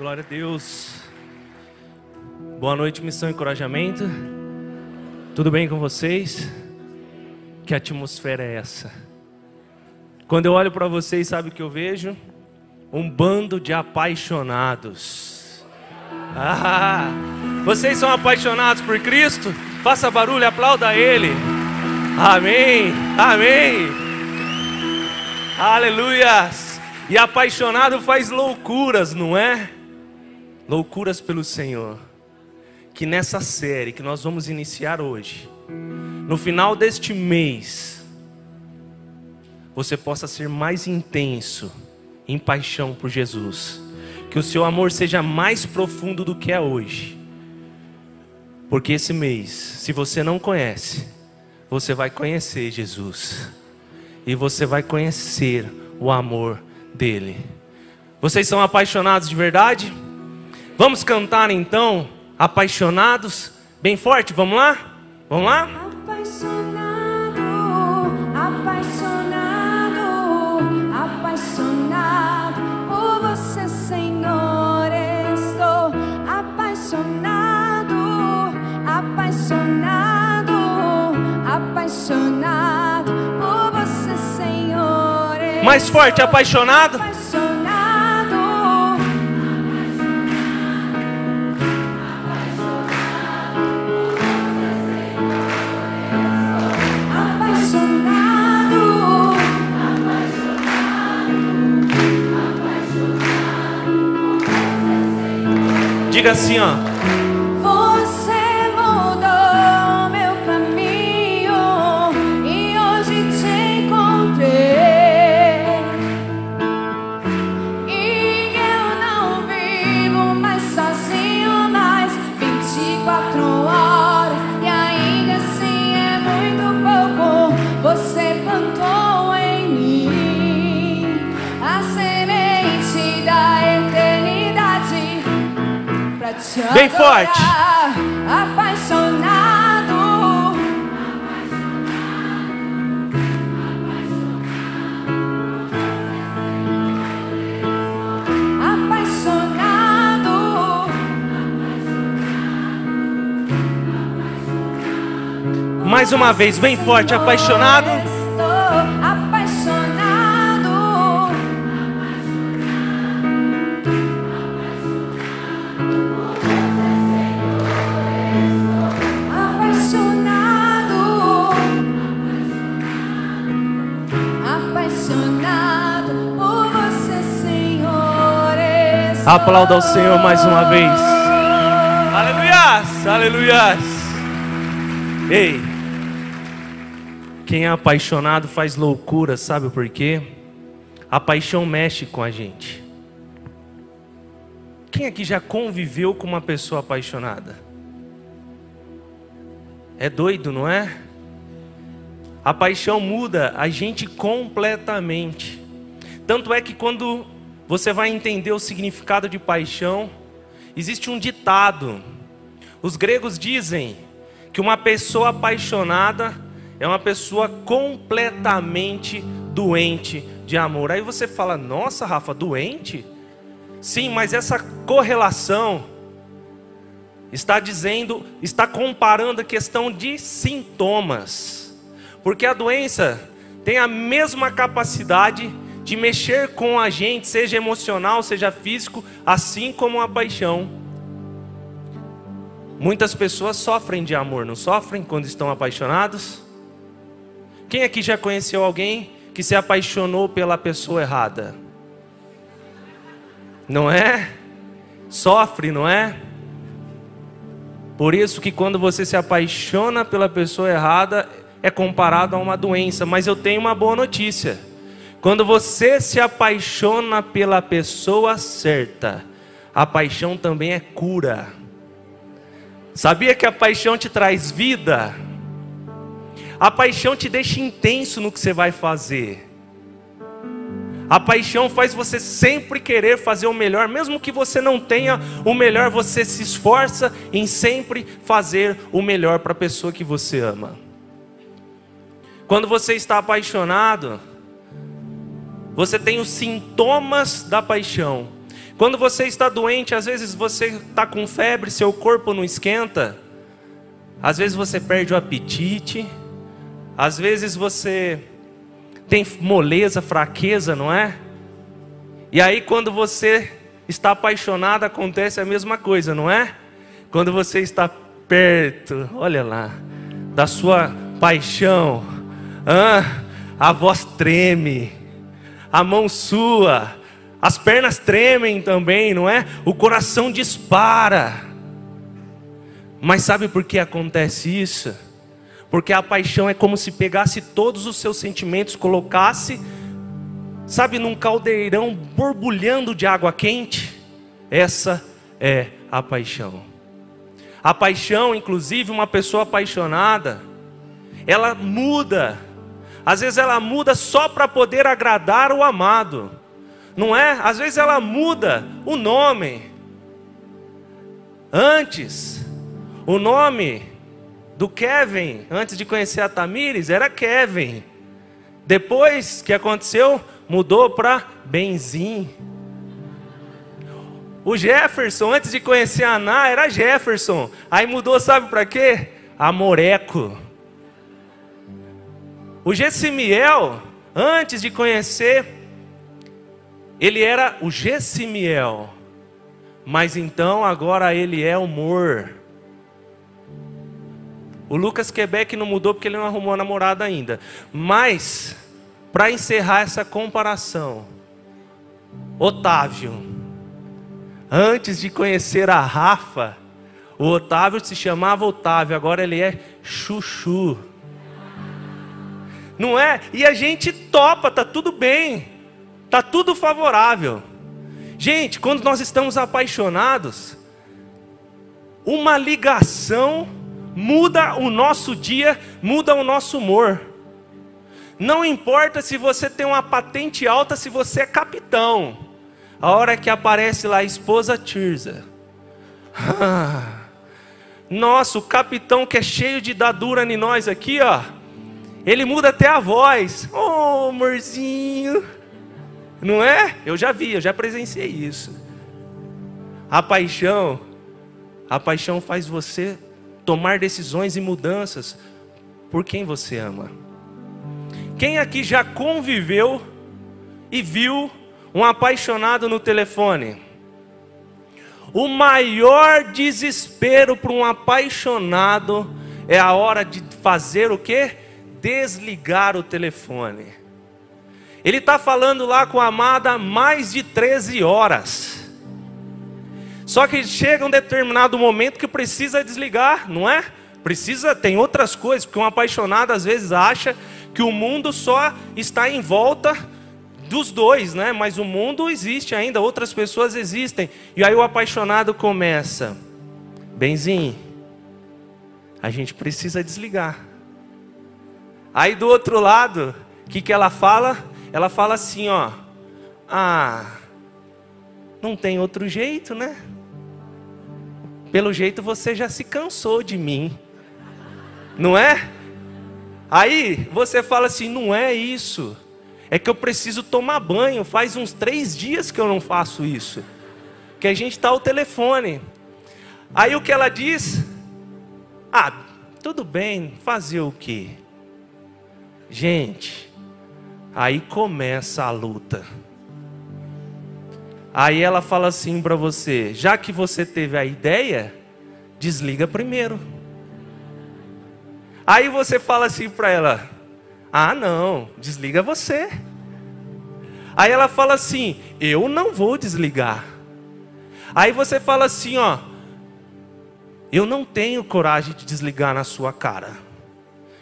Glória a Deus. Boa noite, missão e encorajamento. Tudo bem com vocês? Que atmosfera é essa? Quando eu olho para vocês, sabe o que eu vejo? Um bando de apaixonados. Ah, vocês são apaixonados por Cristo? Faça barulho, aplauda Ele. Amém, amém. Aleluias. E apaixonado faz loucuras, não é? Loucuras pelo Senhor. Que nessa série que nós vamos iniciar hoje, no final deste mês, você possa ser mais intenso em paixão por Jesus. Que o seu amor seja mais profundo do que é hoje. Porque esse mês, se você não conhece, você vai conhecer Jesus. E você vai conhecer o amor dele. Vocês são apaixonados de verdade? Vamos cantar então, apaixonados, bem forte, vamos lá? Vamos lá? Apaixonado, apaixonado, apaixonado por você, Senhor. Estou apaixonado, apaixonado, apaixonado por você, Senhor. Mais forte, apaixonado. Diga assim, ó. Forte. Apaixonado. Apaixonado. Mais uma vez, bem forte, apaixonado. Aplauda ao Senhor mais uma vez. Aleluias, aleluias. Ei, quem é apaixonado faz loucura, sabe por quê? A paixão mexe com a gente. Quem aqui já conviveu com uma pessoa apaixonada? É doido, não é? A paixão muda a gente completamente. Tanto é que quando você vai entender o significado de paixão, existe um ditado. Os gregos dizem que uma pessoa apaixonada é uma pessoa completamente doente de amor. Aí você fala: "Nossa, Rafa, doente?" Sim, mas essa correlação está dizendo, está comparando a questão de sintomas. Porque a doença tem a mesma capacidade de mexer com a gente, seja emocional, seja físico, assim como a paixão. Muitas pessoas sofrem de amor, não sofrem quando estão apaixonados? Quem aqui já conheceu alguém que se apaixonou pela pessoa errada? Não é? Sofre, não é? Por isso que quando você se apaixona pela pessoa errada, é comparado a uma doença. Mas eu tenho uma boa notícia. Quando você se apaixona pela pessoa certa, a paixão também é cura. Sabia que a paixão te traz vida? A paixão te deixa intenso no que você vai fazer. A paixão faz você sempre querer fazer o melhor, mesmo que você não tenha o melhor, você se esforça em sempre fazer o melhor para a pessoa que você ama. Quando você está apaixonado, você tem os sintomas da paixão. Quando você está doente, às vezes você está com febre, seu corpo não esquenta. Às vezes você perde o apetite. Às vezes você tem moleza, fraqueza, não é? E aí, quando você está apaixonado, acontece a mesma coisa, não é? Quando você está perto, olha lá, da sua paixão, ah, a voz treme, a mão sua, as pernas tremem também, não é? O coração dispara. Mas sabe por que acontece isso? Porque a paixão é como se pegasse todos os seus sentimentos, colocasse, sabe, num caldeirão borbulhando de água quente. Essa é a paixão. A paixão, inclusive, uma pessoa apaixonada, ela muda. Às vezes ela muda só para poder agradar o amado. Não é? Às vezes ela muda o nome. Antes, o nome do Kevin, antes de conhecer a Tamires, era Kevin. Depois que aconteceu, mudou para Benzim. O Jefferson, antes de conhecer a Ana, era Jefferson. Aí mudou, sabe para quê? Amoreco. O Gessimiel, antes de conhecer, ele era o Gessimiel. Mas então agora ele é o Mor. O Lucas Quebec não mudou porque ele não arrumou a namorada ainda. Mas, para encerrar essa comparação, Otávio, antes de conhecer a Rafa, o Otávio se chamava Otávio, agora ele é Chuchu. Não é? E a gente topa, tá tudo bem, tá tudo favorável. Gente, quando nós estamos apaixonados, uma ligação muda o nosso dia, muda o nosso humor. Não importa se você tem uma patente alta, se você é capitão. A hora que aparece lá a esposa Tirza. nossa, o capitão que é cheio de dadura em nós aqui, ó. Ele muda até a voz. Oh, amorzinho. Não é? Eu já vi, eu já presenciei isso. A paixão, a paixão faz você tomar decisões e mudanças por quem você ama. Quem aqui já conviveu e viu um apaixonado no telefone? O maior desespero para um apaixonado é a hora de fazer o que? Desligar o telefone. Ele está falando lá com a amada mais de 13 horas. Só que chega um determinado momento que precisa desligar, não é? Precisa, tem outras coisas, porque um apaixonado às vezes acha que o mundo só está em volta dos dois, né? Mas o mundo existe ainda, outras pessoas existem. E aí o apaixonado começa: Benzinho, a gente precisa desligar. Aí do outro lado, o que, que ela fala? Ela fala assim: ó, ah, não tem outro jeito, né? Pelo jeito você já se cansou de mim, não é? Aí você fala assim: não é isso, é que eu preciso tomar banho. Faz uns três dias que eu não faço isso, que a gente está ao telefone. Aí o que ela diz? Ah, tudo bem, fazer o quê? Gente, aí começa a luta. Aí ela fala assim para você: já que você teve a ideia, desliga primeiro. Aí você fala assim para ela: ah, não, desliga você. Aí ela fala assim: eu não vou desligar. Aí você fala assim: ó, eu não tenho coragem de desligar na sua cara.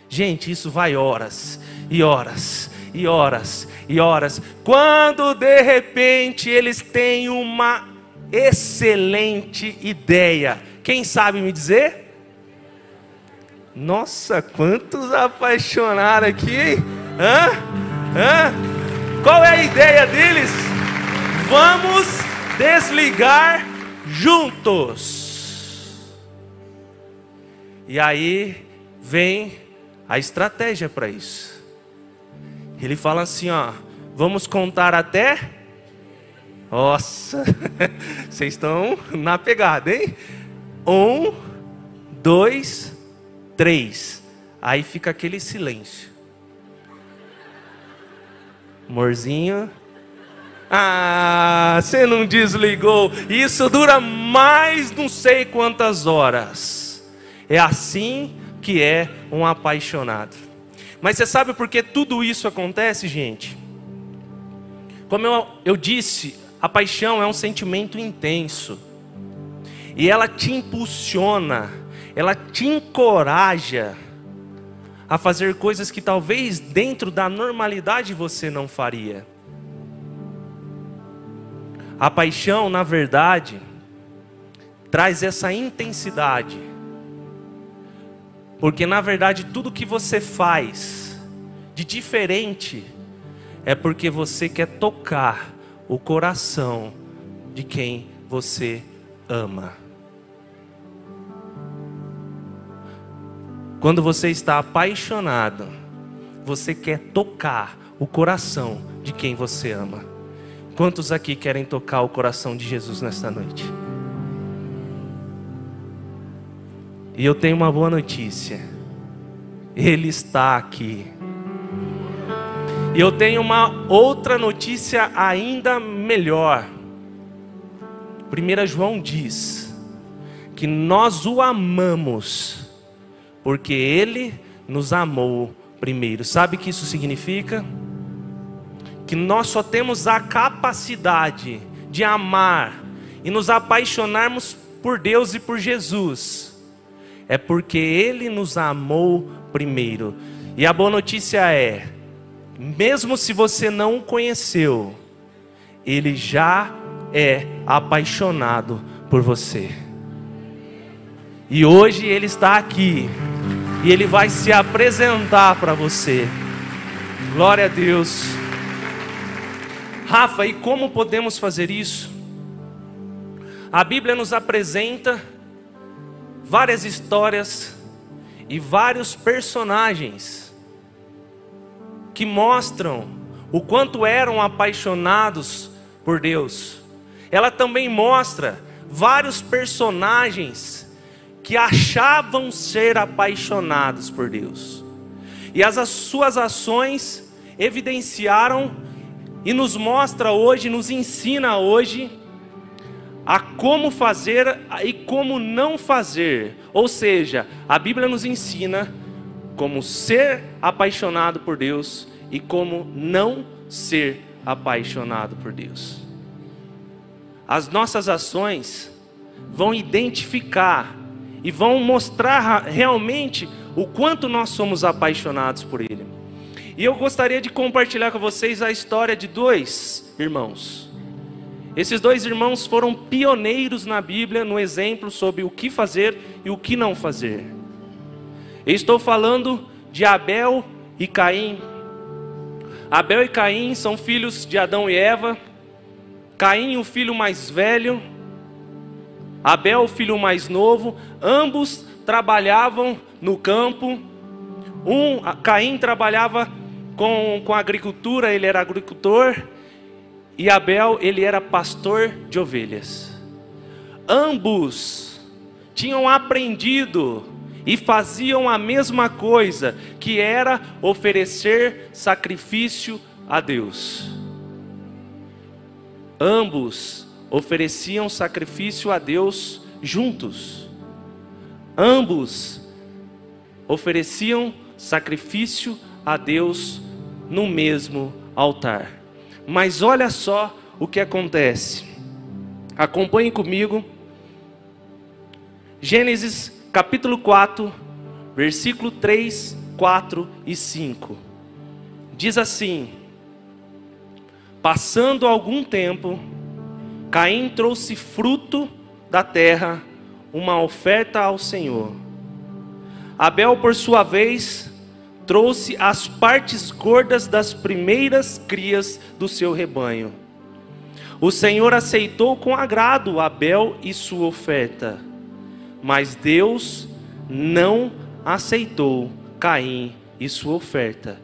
Gente, isso vai horas e horas e horas e horas. Quando de repente eles têm uma excelente ideia. Quem sabe me dizer? Nossa, quantos apaixonaram aqui? Hã? Hã? Qual é a ideia deles? Vamos desligar juntos. E aí vem a estratégia para isso. Ele fala assim, ó, vamos contar até Nossa, vocês estão na pegada, hein? Um, dois, três. Aí fica aquele silêncio. Amorzinho. Ah, você não desligou. Isso dura mais não sei quantas horas. É assim que é um apaixonado. Mas você sabe por que tudo isso acontece, gente? Como eu, eu disse, a paixão é um sentimento intenso. E ela te impulsiona, ela te encoraja a fazer coisas que talvez dentro da normalidade você não faria. A paixão, na verdade, traz essa intensidade. Porque na verdade tudo que você faz de diferente é porque você quer tocar o coração de quem você ama. Quando você está apaixonado, você quer tocar o coração de quem você ama. Quantos aqui querem tocar o coração de Jesus nesta noite? E eu tenho uma boa notícia. Ele está aqui. E eu tenho uma outra notícia ainda melhor. 1 João diz que nós o amamos, porque ele nos amou primeiro. Sabe o que isso significa? Que nós só temos a capacidade de amar e nos apaixonarmos por Deus e por Jesus, é porque Ele nos amou primeiro. E a boa notícia é mesmo se você não o conheceu, ele já é apaixonado por você. E hoje ele está aqui e ele vai se apresentar para você. Glória a Deus. Rafa, e como podemos fazer isso? A Bíblia nos apresenta várias histórias e vários personagens que mostram o quanto eram apaixonados por Deus. Ela também mostra vários personagens que achavam ser apaixonados por Deus. E as, as suas ações evidenciaram e nos mostra hoje, nos ensina hoje a como fazer e como não fazer. Ou seja, a Bíblia nos ensina como ser apaixonado por Deus e como não ser apaixonado por Deus. As nossas ações vão identificar e vão mostrar realmente o quanto nós somos apaixonados por Ele. E eu gostaria de compartilhar com vocês a história de dois irmãos. Esses dois irmãos foram pioneiros na Bíblia no exemplo sobre o que fazer e o que não fazer. Eu estou falando de Abel e Caim. Abel e Caim são filhos de Adão e Eva. Caim, o filho mais velho, Abel, o filho mais novo, ambos trabalhavam no campo. Um, Caim trabalhava com, com agricultura, ele era agricultor, e Abel, ele era pastor de ovelhas. Ambos tinham aprendido e faziam a mesma coisa, que era oferecer sacrifício a Deus. Ambos ofereciam sacrifício a Deus juntos. Ambos ofereciam sacrifício a Deus no mesmo altar. Mas olha só o que acontece. Acompanhe comigo. Gênesis capítulo 4, versículo 3, 4 e 5. Diz assim: Passando algum tempo, Caim trouxe fruto da terra, uma oferta ao Senhor. Abel, por sua vez, trouxe as partes gordas das primeiras crias do seu rebanho. O Senhor aceitou com agrado Abel e sua oferta mas Deus não aceitou Caim e sua oferta.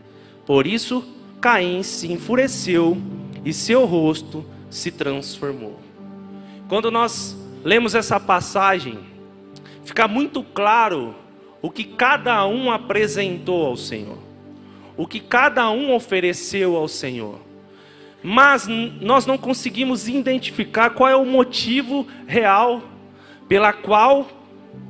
Por isso, Caim se enfureceu e seu rosto se transformou. Quando nós lemos essa passagem, fica muito claro o que cada um apresentou ao Senhor, o que cada um ofereceu ao Senhor. Mas nós não conseguimos identificar qual é o motivo real pela qual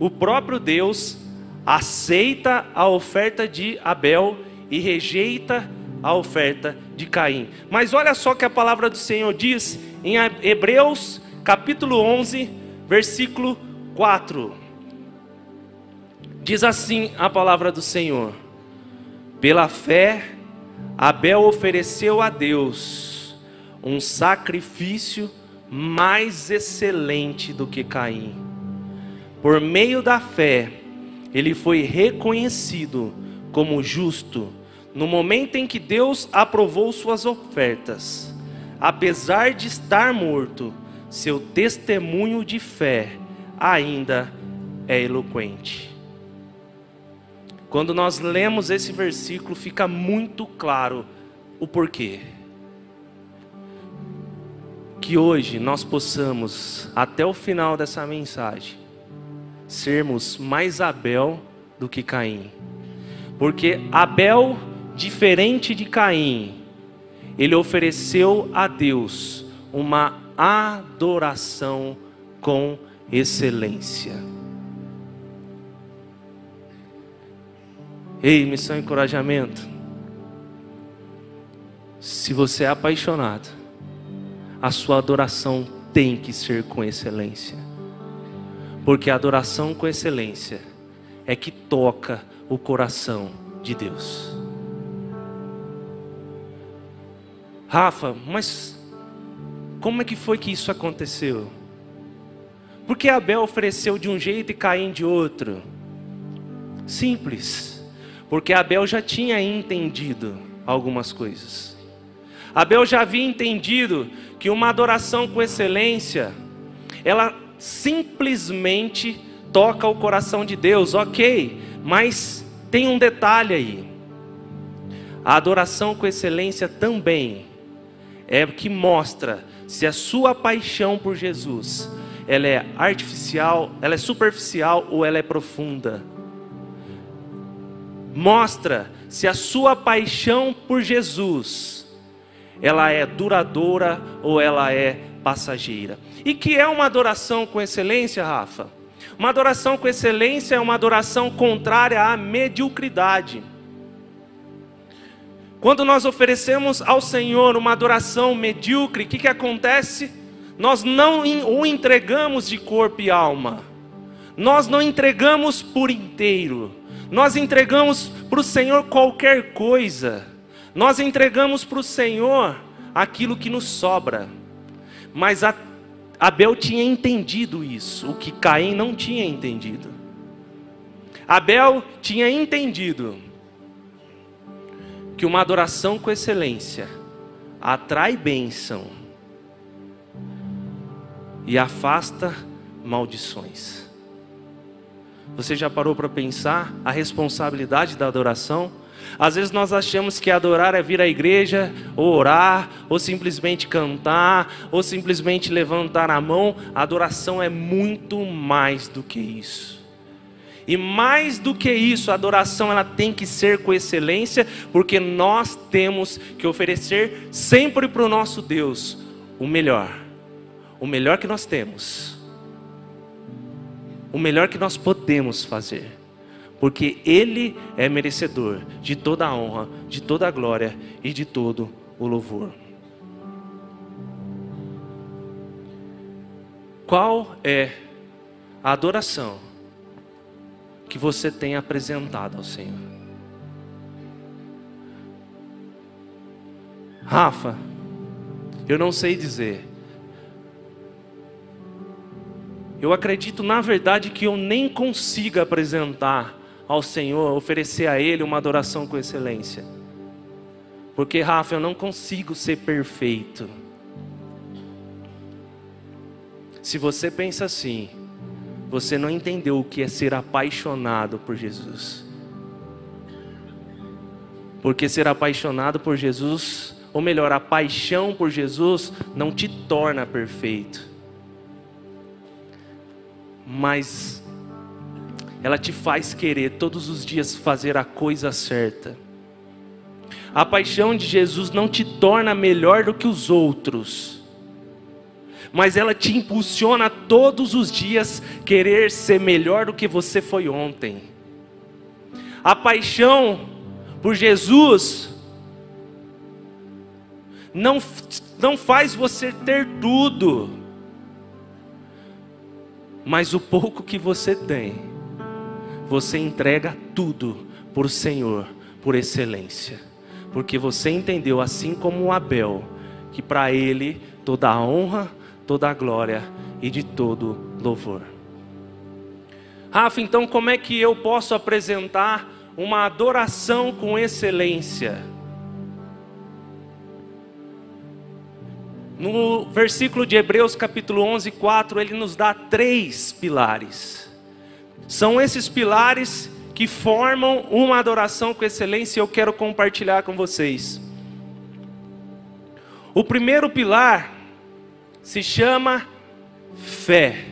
o próprio Deus aceita a oferta de Abel e rejeita a oferta de Caim. Mas olha só que a palavra do Senhor diz em Hebreus capítulo 11, versículo 4. Diz assim a palavra do Senhor: Pela fé, Abel ofereceu a Deus um sacrifício mais excelente do que Caim. Por meio da fé, ele foi reconhecido como justo no momento em que Deus aprovou suas ofertas. Apesar de estar morto, seu testemunho de fé ainda é eloquente. Quando nós lemos esse versículo, fica muito claro o porquê. Que hoje nós possamos, até o final dessa mensagem, sermos mais Abel do que Caim. Porque Abel, diferente de Caim, ele ofereceu a Deus uma adoração com excelência. Ei, missão encorajamento. Se você é apaixonado, a sua adoração tem que ser com excelência. Porque a adoração com excelência é que toca o coração de Deus. Rafa, mas como é que foi que isso aconteceu? Porque Abel ofereceu de um jeito e Caim de outro? Simples porque Abel já tinha entendido algumas coisas. Abel já havia entendido que uma adoração com excelência, ela simplesmente toca o coração de Deus, ok, mas tem um detalhe aí. A adoração com excelência também é que mostra se a sua paixão por Jesus ela é artificial, ela é superficial ou ela é profunda mostra se a sua paixão por Jesus ela é duradoura ou ela é passageira. E que é uma adoração com excelência, Rafa? Uma adoração com excelência é uma adoração contrária à mediocridade. Quando nós oferecemos ao Senhor uma adoração medíocre, o que, que acontece? Nós não o entregamos de corpo e alma, nós não entregamos por inteiro nós entregamos para o Senhor qualquer coisa, nós entregamos para o Senhor aquilo que nos sobra, mas Abel tinha entendido isso, o que Caim não tinha entendido. Abel tinha entendido que uma adoração com excelência atrai bênção e afasta maldições. Você já parou para pensar a responsabilidade da adoração? Às vezes nós achamos que adorar é vir à igreja, ou orar, ou simplesmente cantar, ou simplesmente levantar a mão. A adoração é muito mais do que isso. E mais do que isso, a adoração ela tem que ser com excelência, porque nós temos que oferecer sempre para o nosso Deus o melhor, o melhor que nós temos o melhor que nós podemos fazer, porque Ele é merecedor de toda a honra, de toda a glória e de todo o louvor. Qual é a adoração que você tem apresentado ao Senhor? Rafa, eu não sei dizer, Eu acredito, na verdade, que eu nem consiga apresentar ao Senhor, oferecer a Ele uma adoração com excelência. Porque, Rafa, eu não consigo ser perfeito. Se você pensa assim, você não entendeu o que é ser apaixonado por Jesus. Porque ser apaixonado por Jesus, ou melhor, a paixão por Jesus não te torna perfeito. Mas ela te faz querer todos os dias fazer a coisa certa. A paixão de Jesus não te torna melhor do que os outros, mas ela te impulsiona todos os dias querer ser melhor do que você foi ontem. A paixão por Jesus não, não faz você ter tudo, mas o pouco que você tem, você entrega tudo por Senhor, por excelência, porque você entendeu, assim como Abel, que para ele toda a honra, toda a glória e de todo louvor. Rafa, então como é que eu posso apresentar uma adoração com excelência. No versículo de Hebreus, capítulo 11, 4, ele nos dá três pilares. São esses pilares que formam uma adoração com excelência e eu quero compartilhar com vocês. O primeiro pilar se chama fé.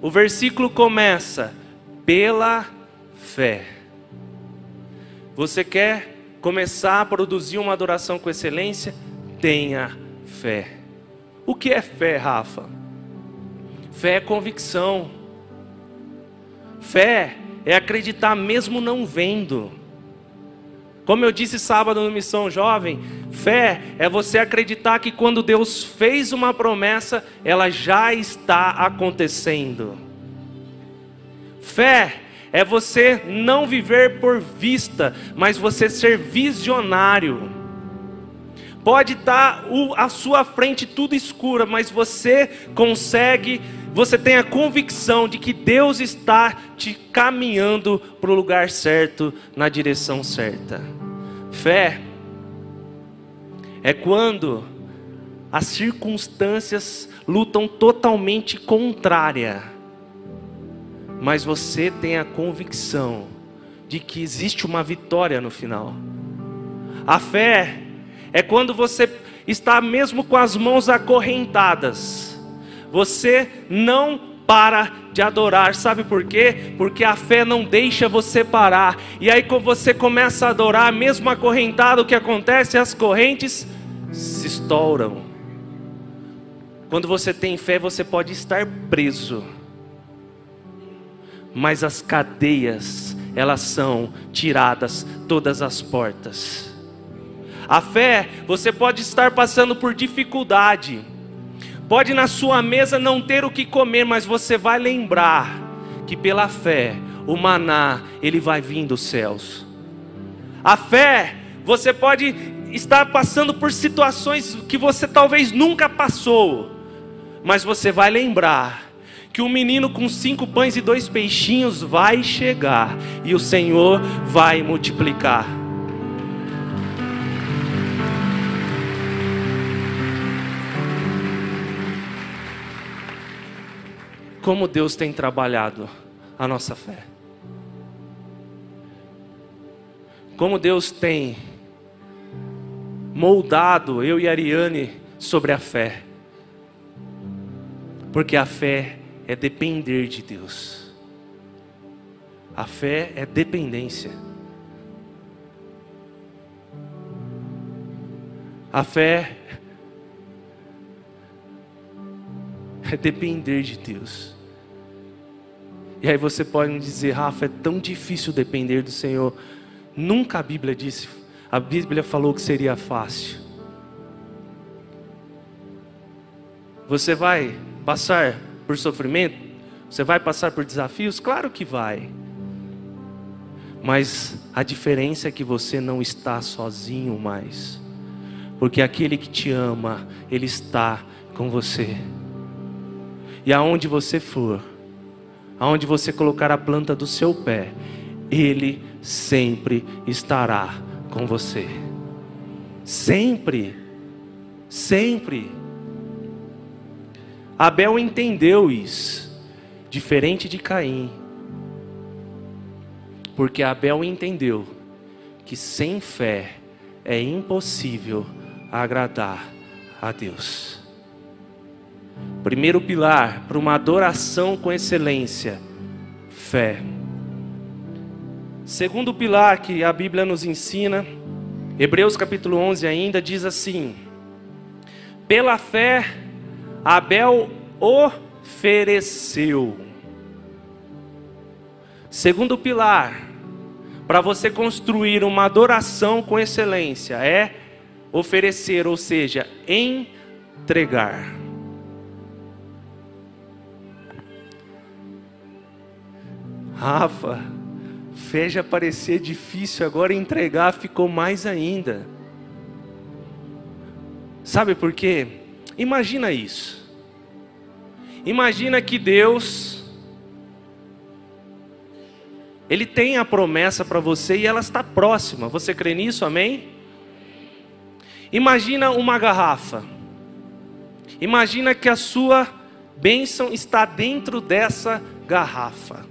O versículo começa pela fé. Você quer começar a produzir uma adoração com excelência? Tenha fé. O que é fé, Rafa? Fé é convicção. Fé é acreditar mesmo não vendo. Como eu disse sábado no Missão Jovem, fé é você acreditar que quando Deus fez uma promessa, ela já está acontecendo. Fé é você não viver por vista, mas você ser visionário. Pode estar à sua frente tudo escuro, mas você consegue, você tem a convicção de que Deus está te caminhando para o lugar certo, na direção certa. Fé é quando as circunstâncias lutam totalmente contrária mas você tem a convicção de que existe uma vitória no final. A fé é quando você está mesmo com as mãos acorrentadas, você não para de adorar, sabe por quê? Porque a fé não deixa você parar, e aí quando você começa a adorar, mesmo acorrentado, o que acontece? As correntes se estouram. Quando você tem fé, você pode estar preso mas as cadeias, elas são tiradas, todas as portas. A fé, você pode estar passando por dificuldade, pode na sua mesa não ter o que comer, mas você vai lembrar que pela fé, o maná, ele vai vir dos céus. A fé, você pode estar passando por situações que você talvez nunca passou, mas você vai lembrar que um menino com cinco pães e dois peixinhos vai chegar e o Senhor vai multiplicar. Como Deus tem trabalhado a nossa fé. Como Deus tem moldado eu e Ariane sobre a fé. Porque a fé é depender de Deus. A fé é dependência. A fé é depender de Deus. E aí você pode me dizer, Rafa, é tão difícil depender do Senhor. Nunca a Bíblia disse, a Bíblia falou que seria fácil. Você vai passar por sofrimento? Você vai passar por desafios? Claro que vai. Mas a diferença é que você não está sozinho mais. Porque aquele que te ama, ele está com você. E aonde você for, aonde você colocar a planta do seu pé, ele sempre estará com você. Sempre. Sempre. Abel entendeu isso, diferente de Caim, porque Abel entendeu que sem fé é impossível agradar a Deus. Primeiro pilar para uma adoração com excelência: fé. Segundo pilar que a Bíblia nos ensina, Hebreus capítulo 11 ainda diz assim: Pela fé, Abel ofereceu. Segundo pilar, para você construir uma adoração com excelência, é oferecer, ou seja, entregar. Rafa, fez parecer difícil, agora entregar ficou mais ainda. Sabe por quê? Imagina isso. Imagina que Deus Ele tem a promessa para você e ela está próxima. Você crê nisso? Amém? Imagina uma garrafa. Imagina que a sua bênção está dentro dessa garrafa.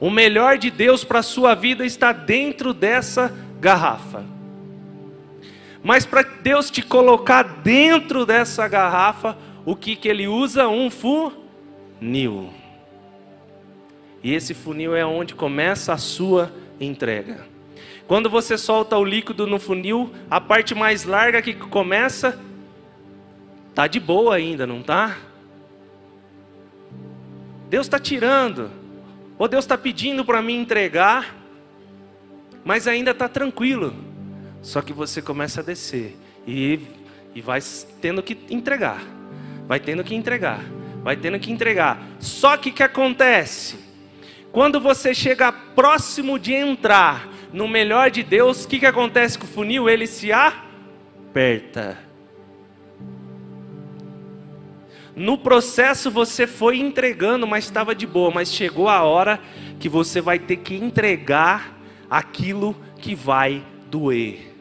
O melhor de Deus para a sua vida está dentro dessa garrafa. Mas para Deus te colocar dentro dessa garrafa, o que, que ele usa? Um funil. E esse funil é onde começa a sua entrega. Quando você solta o líquido no funil, a parte mais larga que começa, tá de boa ainda, não tá? Deus está tirando, ou Deus está pedindo para mim entregar, mas ainda está tranquilo. Só que você começa a descer e, e vai tendo que entregar, vai tendo que entregar, vai tendo que entregar. Só que o que acontece? Quando você chega próximo de entrar no melhor de Deus, o que, que acontece com o funil? Ele se aperta. No processo você foi entregando, mas estava de boa, mas chegou a hora que você vai ter que entregar aquilo que vai doer.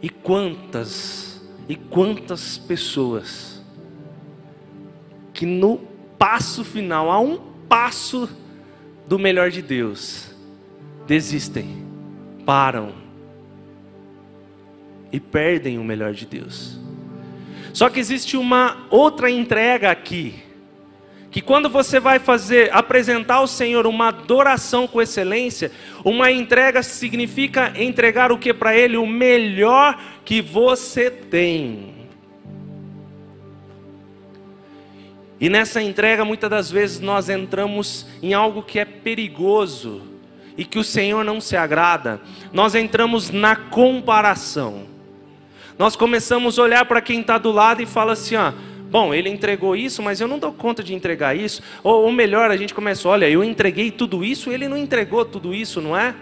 E quantas e quantas pessoas que no passo final, a um passo do melhor de Deus, desistem, param e perdem o melhor de Deus. Só que existe uma outra entrega aqui, que quando você vai fazer apresentar ao Senhor uma adoração com excelência, uma entrega significa entregar o que para ele o melhor que você tem. E nessa entrega, muitas das vezes nós entramos em algo que é perigoso e que o Senhor não se agrada. Nós entramos na comparação nós começamos a olhar para quem está do lado e fala assim: ó, bom, ele entregou isso, mas eu não dou conta de entregar isso. Ou, ou melhor, a gente começa: olha, eu entreguei tudo isso, ele não entregou tudo isso, não é?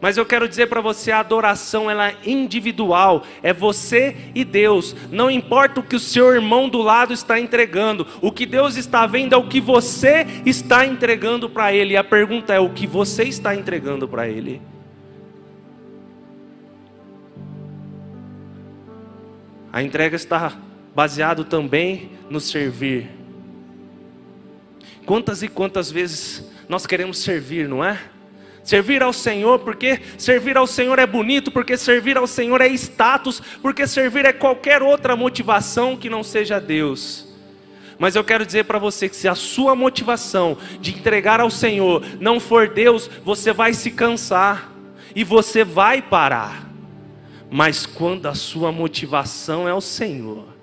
Mas eu quero dizer para você, a adoração ela é individual, é você e Deus. Não importa o que o seu irmão do lado está entregando, o que Deus está vendo é o que você está entregando para ele. E a pergunta é o que você está entregando para ele? A entrega está baseado também no servir. Quantas e quantas vezes nós queremos servir, não é? Servir ao Senhor, porque servir ao Senhor é bonito, porque servir ao Senhor é status, porque servir é qualquer outra motivação que não seja Deus. Mas eu quero dizer para você que se a sua motivação de entregar ao Senhor não for Deus, você vai se cansar e você vai parar. Mas quando a sua motivação é o Senhor,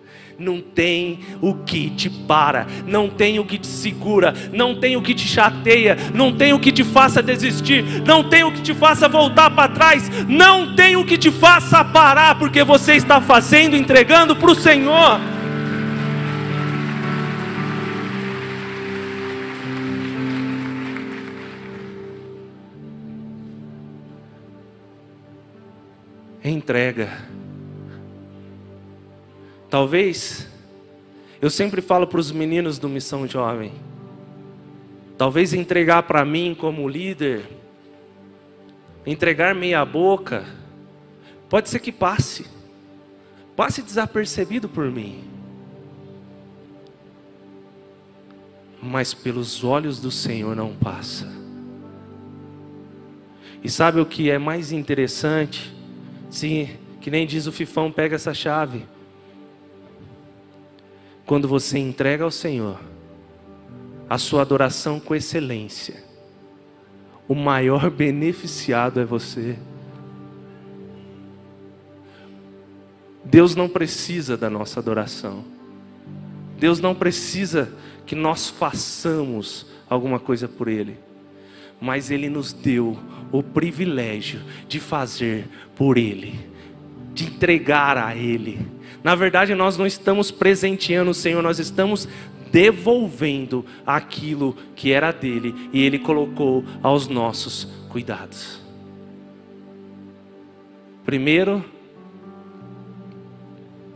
não tem o que te para, não tem o que te segura, não tem o que te chateia, não tem o que te faça desistir, não tem o que te faça voltar para trás, não tem o que te faça parar, porque você está fazendo, entregando para o Senhor. Entrega. Talvez, eu sempre falo para os meninos do Missão Jovem, talvez entregar para mim como líder, entregar meia boca, pode ser que passe, passe desapercebido por mim, mas pelos olhos do Senhor não passa. E sabe o que é mais interessante? Sim, que nem diz o Fifão, pega essa chave. Quando você entrega ao Senhor a sua adoração com excelência, o maior beneficiado é você. Deus não precisa da nossa adoração. Deus não precisa que nós façamos alguma coisa por Ele. Mas Ele nos deu o privilégio de fazer por Ele, de entregar a Ele. Na verdade, nós não estamos presenteando o Senhor, nós estamos devolvendo aquilo que era dele e Ele colocou aos nossos cuidados. Primeiro,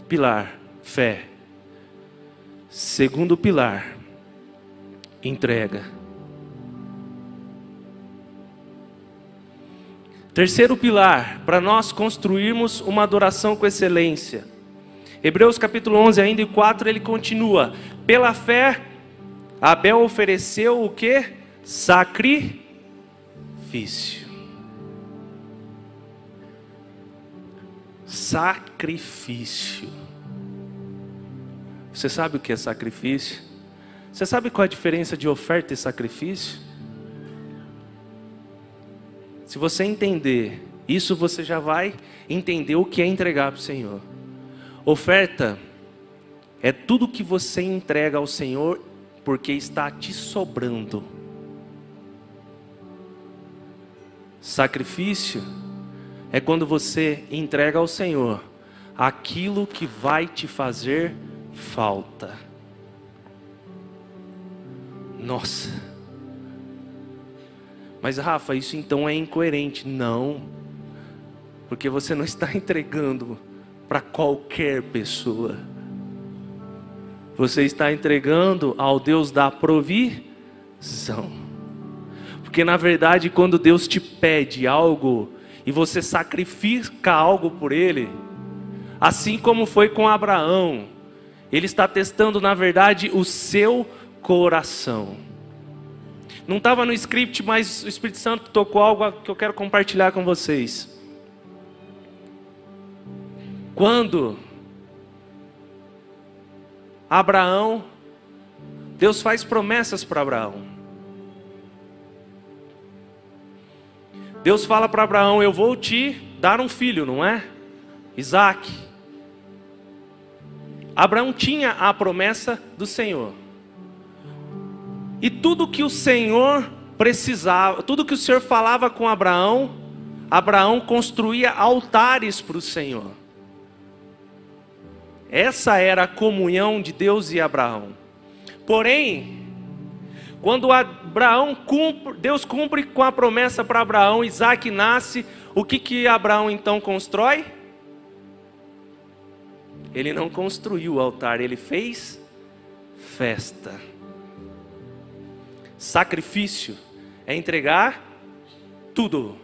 pilar, fé. Segundo pilar, entrega. Terceiro pilar, para nós construirmos uma adoração com excelência. Hebreus capítulo 11, ainda e 4, ele continua: Pela fé, Abel ofereceu o que? Sacrifício. Sacrifício. Você sabe o que é sacrifício? Você sabe qual é a diferença de oferta e sacrifício? Se você entender isso, você já vai entender o que é entregar para o Senhor. Oferta é tudo que você entrega ao Senhor porque está te sobrando. Sacrifício é quando você entrega ao Senhor aquilo que vai te fazer falta. Nossa. Mas Rafa, isso então é incoerente. Não. Porque você não está entregando para qualquer pessoa. Você está entregando ao Deus da provisão. Porque na verdade, quando Deus te pede algo e você sacrifica algo por ele, assim como foi com Abraão, ele está testando na verdade o seu coração. Não estava no script, mas o Espírito Santo tocou algo que eu quero compartilhar com vocês. Quando Abraão, Deus faz promessas para Abraão. Deus fala para Abraão: Eu vou te dar um filho, não é? Isaac. Abraão tinha a promessa do Senhor. E tudo que o Senhor precisava, tudo que o Senhor falava com Abraão, Abraão construía altares para o Senhor. Essa era a comunhão de Deus e Abraão. Porém, quando Abraão cumpre, Deus cumpre com a promessa para Abraão, Isaac nasce, o que que Abraão então constrói? Ele não construiu o altar, ele fez festa. Sacrifício é entregar tudo.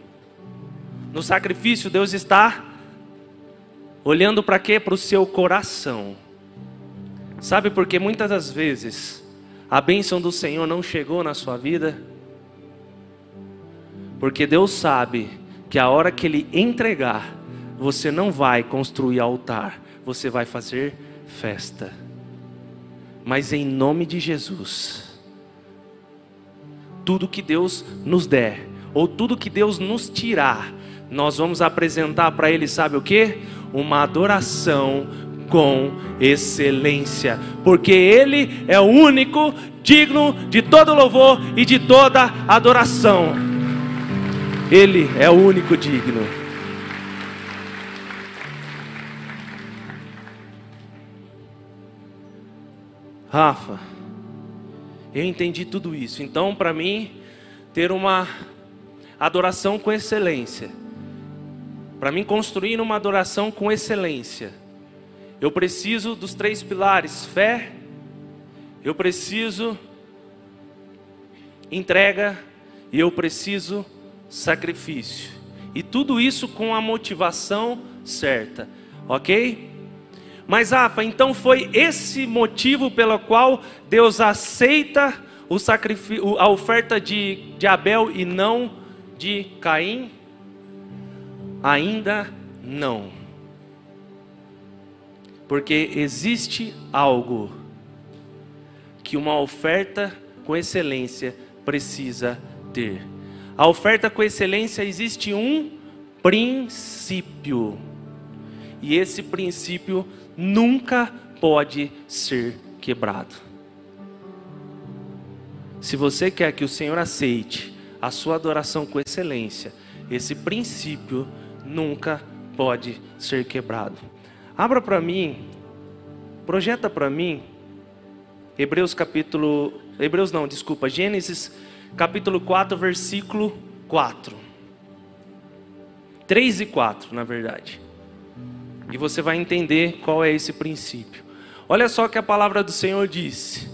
No sacrifício, Deus está olhando para quê? Para o seu coração. Sabe por que muitas das vezes a bênção do Senhor não chegou na sua vida? Porque Deus sabe que a hora que Ele entregar, você não vai construir altar, você vai fazer festa. Mas em nome de Jesus, tudo que Deus nos der, ou tudo que Deus nos tirar, nós vamos apresentar para Ele, sabe o que? Uma adoração com excelência, porque Ele é o único digno de todo louvor e de toda adoração. Ele é o único digno. Rafa, eu entendi tudo isso. Então, para mim, ter uma adoração com excelência, para mim construir uma adoração com excelência, eu preciso dos três pilares: fé, eu preciso entrega e eu preciso sacrifício. E tudo isso com a motivação certa, ok? Mas, Rafa, então foi esse motivo pelo qual Deus aceita o sacrifício, a oferta de, de Abel e não de Caim? Ainda não. Porque existe algo que uma oferta com excelência precisa ter. A oferta com excelência existe um princípio. E esse princípio nunca pode ser quebrado. Se você quer que o Senhor aceite a sua adoração com excelência, esse princípio nunca pode ser quebrado. Abra para mim, projeta para mim Hebreus capítulo, Hebreus não, desculpa, Gênesis capítulo 4, versículo 4. 3 e 4, na verdade. E você vai entender qual é esse princípio. Olha só que a palavra do Senhor diz: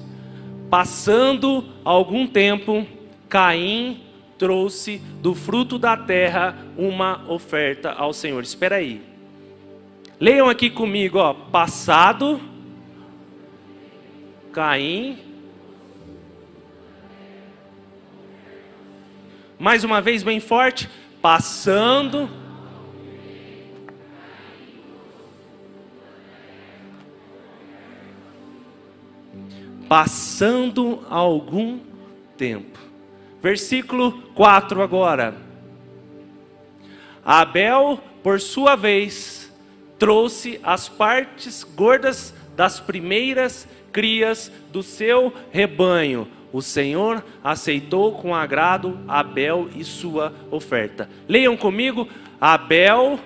Passando algum tempo, Caim trouxe do fruto da terra uma oferta ao Senhor. Espera aí. Leiam aqui comigo, ó. Passado, Caim. Mais uma vez, bem forte. Passando. Passando algum tempo. Versículo 4 agora. Abel, por sua vez, trouxe as partes gordas das primeiras crias do seu rebanho. O Senhor aceitou com agrado Abel e sua oferta. Leiam comigo: Abel.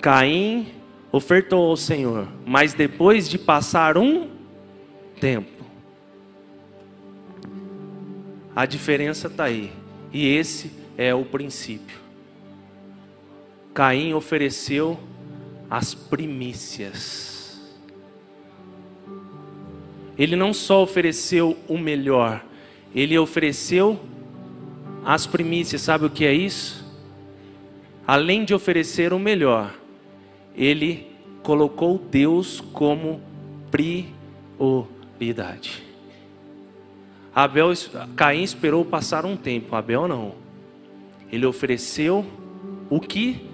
Caim ofertou ao Senhor, mas depois de passar um tempo, a diferença está aí. E esse é o princípio. Caim ofereceu as primícias. Ele não só ofereceu o melhor, ele ofereceu as primícias. Sabe o que é isso? Além de oferecer o melhor, ele colocou Deus como prioridade. Abel, Caim esperou passar um tempo, Abel não. Ele ofereceu o que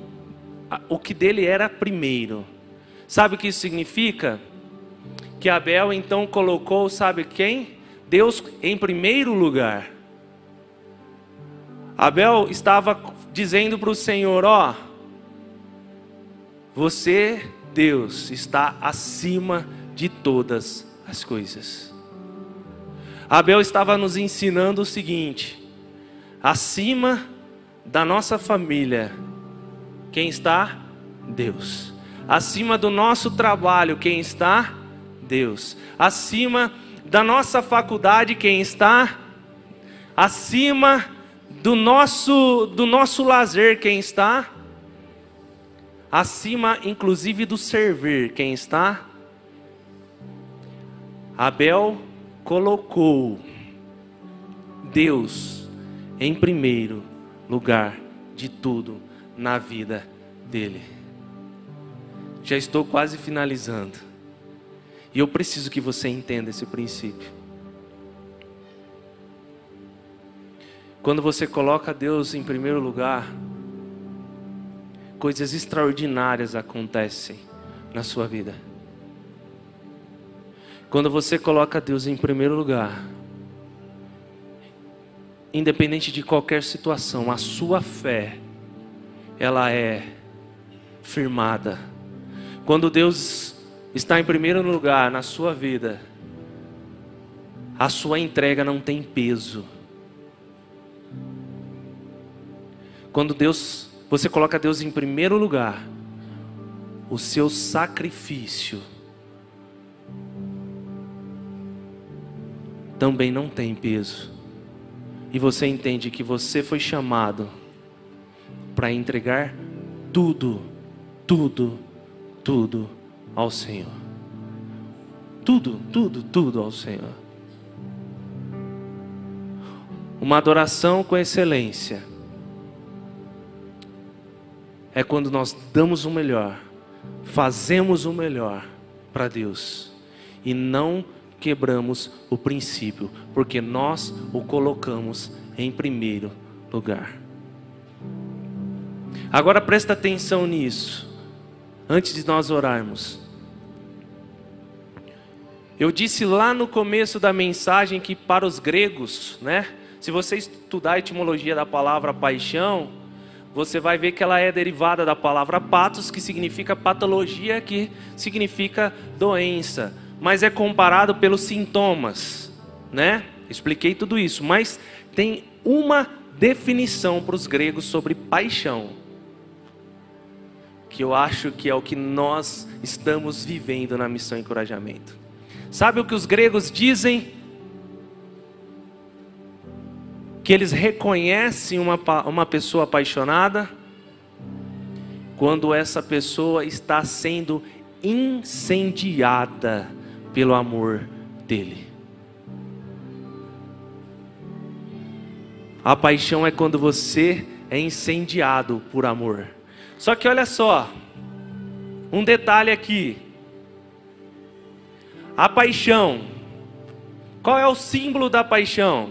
o que dele era primeiro. Sabe o que isso significa? Que Abel então colocou, sabe quem? Deus em primeiro lugar. Abel estava dizendo para o Senhor: Ó, você, Deus, está acima de todas as coisas. Abel estava nos ensinando o seguinte: acima da nossa família, quem está? Deus. Acima do nosso trabalho, quem está? Deus. Acima da nossa faculdade, quem está? Acima do nosso do nosso lazer, quem está? Acima inclusive do servir, quem está? Abel colocou Deus em primeiro lugar de tudo na vida dele. Já estou quase finalizando. E eu preciso que você entenda esse princípio. Quando você coloca Deus em primeiro lugar, coisas extraordinárias acontecem na sua vida. Quando você coloca Deus em primeiro lugar, independente de qualquer situação, a sua fé, ela é firmada. Quando Deus está em primeiro lugar na sua vida, a sua entrega não tem peso. Quando Deus, você coloca Deus em primeiro lugar, o seu sacrifício também não tem peso. E você entende que você foi chamado para entregar tudo, tudo, tudo ao Senhor. Tudo, tudo, tudo ao Senhor. Uma adoração com excelência é quando nós damos o melhor, fazemos o melhor para Deus e não quebramos o princípio, porque nós o colocamos em primeiro lugar. Agora presta atenção nisso, antes de nós orarmos. Eu disse lá no começo da mensagem que para os gregos, né? Se você estudar a etimologia da palavra paixão, você vai ver que ela é derivada da palavra patos, que significa patologia, que significa doença, mas é comparado pelos sintomas, né? Expliquei tudo isso, mas tem uma definição para os gregos sobre paixão, que eu acho que é o que nós estamos vivendo na missão encorajamento. Sabe o que os gregos dizem? Que eles reconhecem uma, uma pessoa apaixonada quando essa pessoa está sendo incendiada pelo amor dele. A paixão é quando você é incendiado por amor. Só que olha só, um detalhe aqui. A paixão. Qual é o símbolo da paixão?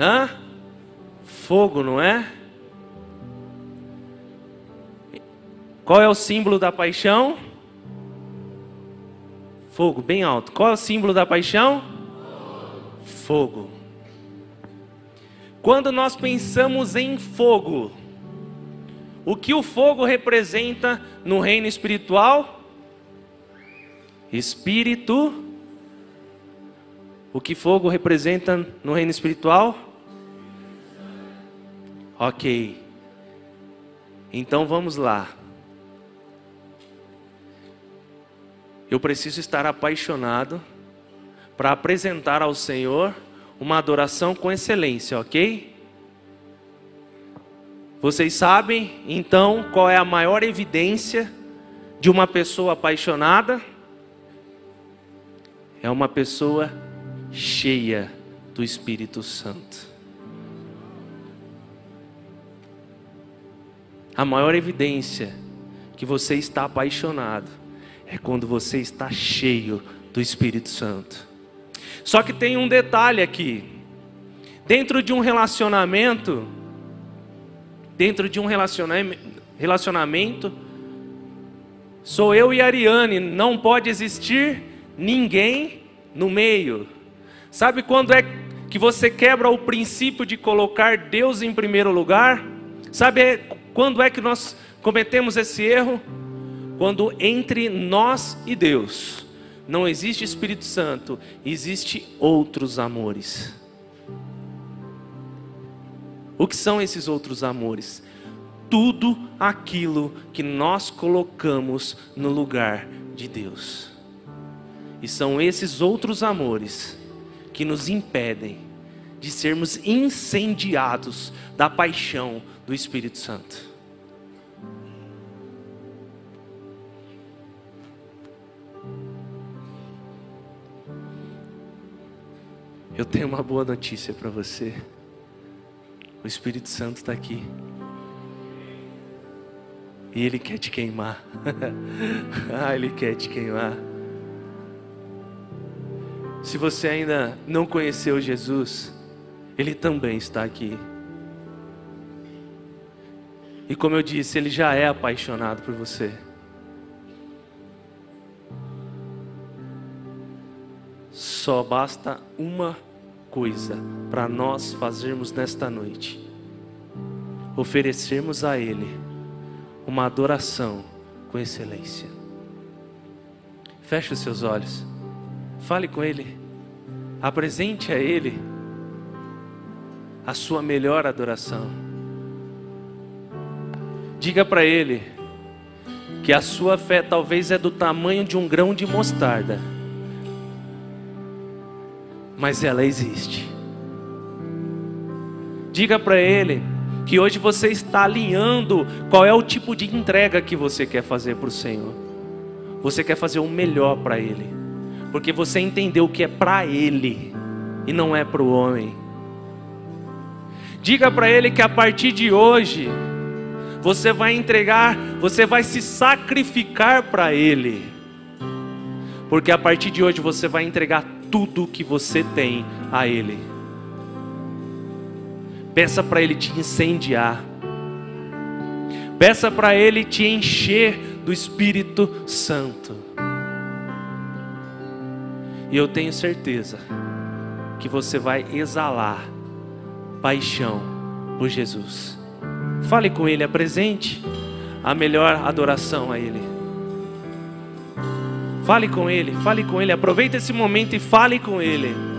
Hã? Fogo, não é? Qual é o símbolo da paixão? Fogo, bem alto. Qual é o símbolo da paixão? Fogo. Quando nós pensamos em fogo, o que o fogo representa no reino espiritual? Espírito. O que fogo representa no reino espiritual? Ok. Então vamos lá. Eu preciso estar apaixonado para apresentar ao Senhor uma adoração com excelência, ok? Vocês sabem então qual é a maior evidência de uma pessoa apaixonada? é uma pessoa cheia do Espírito Santo. A maior evidência que você está apaixonado é quando você está cheio do Espírito Santo. Só que tem um detalhe aqui. Dentro de um relacionamento, dentro de um relacionamento, sou eu e Ariane, não pode existir ninguém no meio. Sabe quando é que você quebra o princípio de colocar Deus em primeiro lugar? Sabe quando é que nós cometemos esse erro? Quando entre nós e Deus não existe Espírito Santo, existe outros amores. O que são esses outros amores? Tudo aquilo que nós colocamos no lugar de Deus. E são esses outros amores que nos impedem de sermos incendiados da paixão do Espírito Santo. Eu tenho uma boa notícia para você. O Espírito Santo está aqui. E Ele quer te queimar. ah, Ele quer te queimar. Se você ainda não conheceu Jesus, Ele também está aqui. E como eu disse, Ele já é apaixonado por você. Só basta uma coisa para nós fazermos nesta noite: oferecermos a Ele uma adoração com excelência. Feche os seus olhos. Fale com Ele. Apresente a Ele a sua melhor adoração. Diga para Ele que a sua fé talvez é do tamanho de um grão de mostarda, mas ela existe. Diga para Ele que hoje você está alinhando qual é o tipo de entrega que você quer fazer para o Senhor. Você quer fazer o melhor para Ele porque você entendeu que é para Ele e não é para o homem. Diga para Ele que a partir de hoje você vai entregar, você vai se sacrificar para Ele. Porque a partir de hoje você vai entregar tudo que você tem a Ele. Peça para Ele te incendiar. Peça para Ele te encher do Espírito Santo. E eu tenho certeza que você vai exalar paixão por Jesus. Fale com Ele, apresente a melhor adoração a Ele. Fale com Ele, fale com Ele, aproveite esse momento e fale com Ele.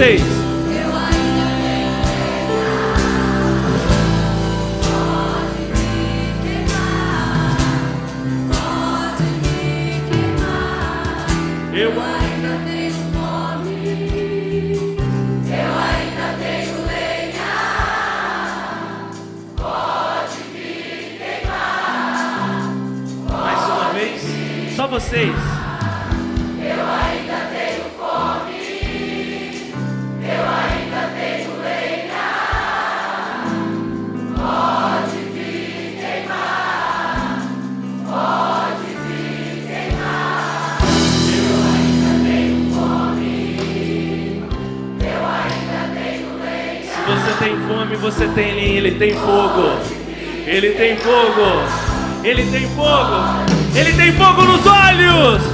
vocês. Ele tem fogo! Ele tem fogo! Ele tem fogo nos olhos!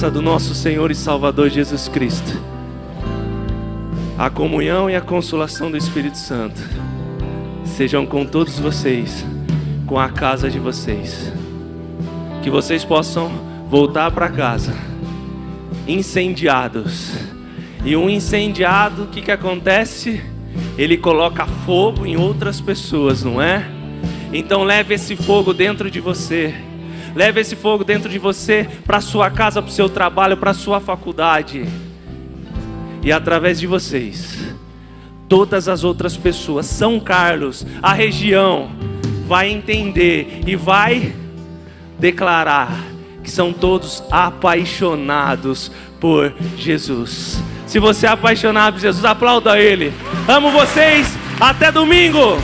Graça do nosso Senhor e Salvador Jesus Cristo, a comunhão e a consolação do Espírito Santo sejam com todos vocês, com a casa de vocês. Que vocês possam voltar para casa incendiados. E um incendiado, o que, que acontece? Ele coloca fogo em outras pessoas, não é? Então leve esse fogo dentro de você. Leve esse fogo dentro de você para sua casa, para o seu trabalho, para sua faculdade. E através de vocês, todas as outras pessoas, São Carlos, a região, vai entender e vai declarar que são todos apaixonados por Jesus. Se você é apaixonado por Jesus, aplauda Ele. Amo vocês. Até domingo.